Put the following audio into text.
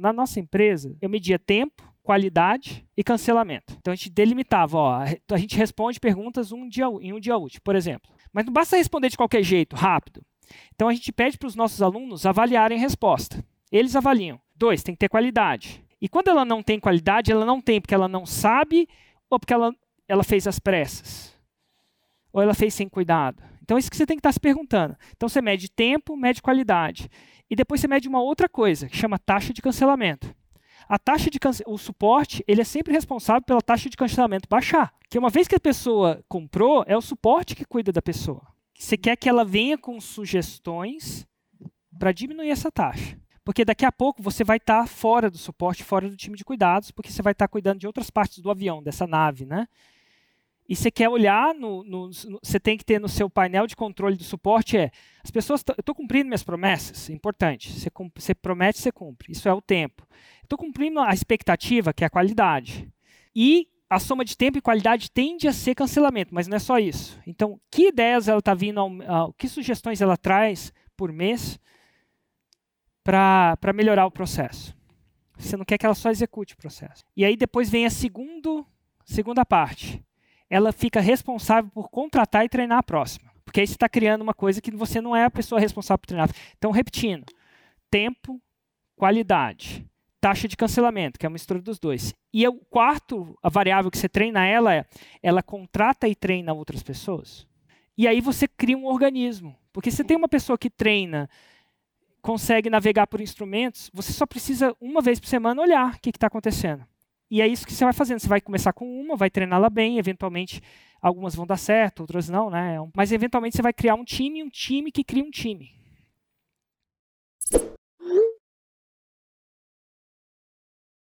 na nossa empresa, eu media tempo, qualidade e cancelamento. Então a gente delimitava, ó, a gente responde perguntas um dia, em um dia útil, por exemplo. Mas não basta responder de qualquer jeito, rápido. Então a gente pede para os nossos alunos avaliarem a resposta. Eles avaliam. Dois, tem que ter qualidade. E quando ela não tem qualidade, ela não tem porque ela não sabe ou porque ela, ela fez as pressas. Ou ela fez sem cuidado. Então, é isso que você tem que estar se perguntando. Então, você mede tempo, mede qualidade. E depois você mede uma outra coisa, que chama taxa de cancelamento. A taxa de cance... o suporte, ele é sempre responsável pela taxa de cancelamento baixar. Que uma vez que a pessoa comprou, é o suporte que cuida da pessoa. Você quer que ela venha com sugestões para diminuir essa taxa. Porque daqui a pouco você vai estar tá fora do suporte, fora do time de cuidados, porque você vai estar tá cuidando de outras partes do avião, dessa nave, né? E você quer olhar, no, no, você tem que ter no seu painel de controle do suporte é, as pessoas, eu estou cumprindo minhas promessas, é importante, você, você promete, você cumpre, isso é o tempo. Estou cumprindo a expectativa, que é a qualidade. E a soma de tempo e qualidade tende a ser cancelamento, mas não é só isso. Então, que ideias ela está vindo, ao, que sugestões ela traz por mês para melhorar o processo. Você não quer que ela só execute o processo. E aí depois vem a segundo, segunda parte. Ela fica responsável por contratar e treinar a próxima. Porque aí você está criando uma coisa que você não é a pessoa responsável por treinar. Então, repetindo: tempo, qualidade, taxa de cancelamento, que é a mistura dos dois. E o quarto, a variável que você treina ela é, ela contrata e treina outras pessoas. E aí você cria um organismo. Porque você tem uma pessoa que treina consegue navegar por instrumentos, você só precisa uma vez por semana olhar o que está acontecendo. E é isso que você vai fazendo. Você vai começar com uma, vai treiná-la bem, eventualmente algumas vão dar certo, outras não, né? Mas eventualmente você vai criar um time, um time que cria um time.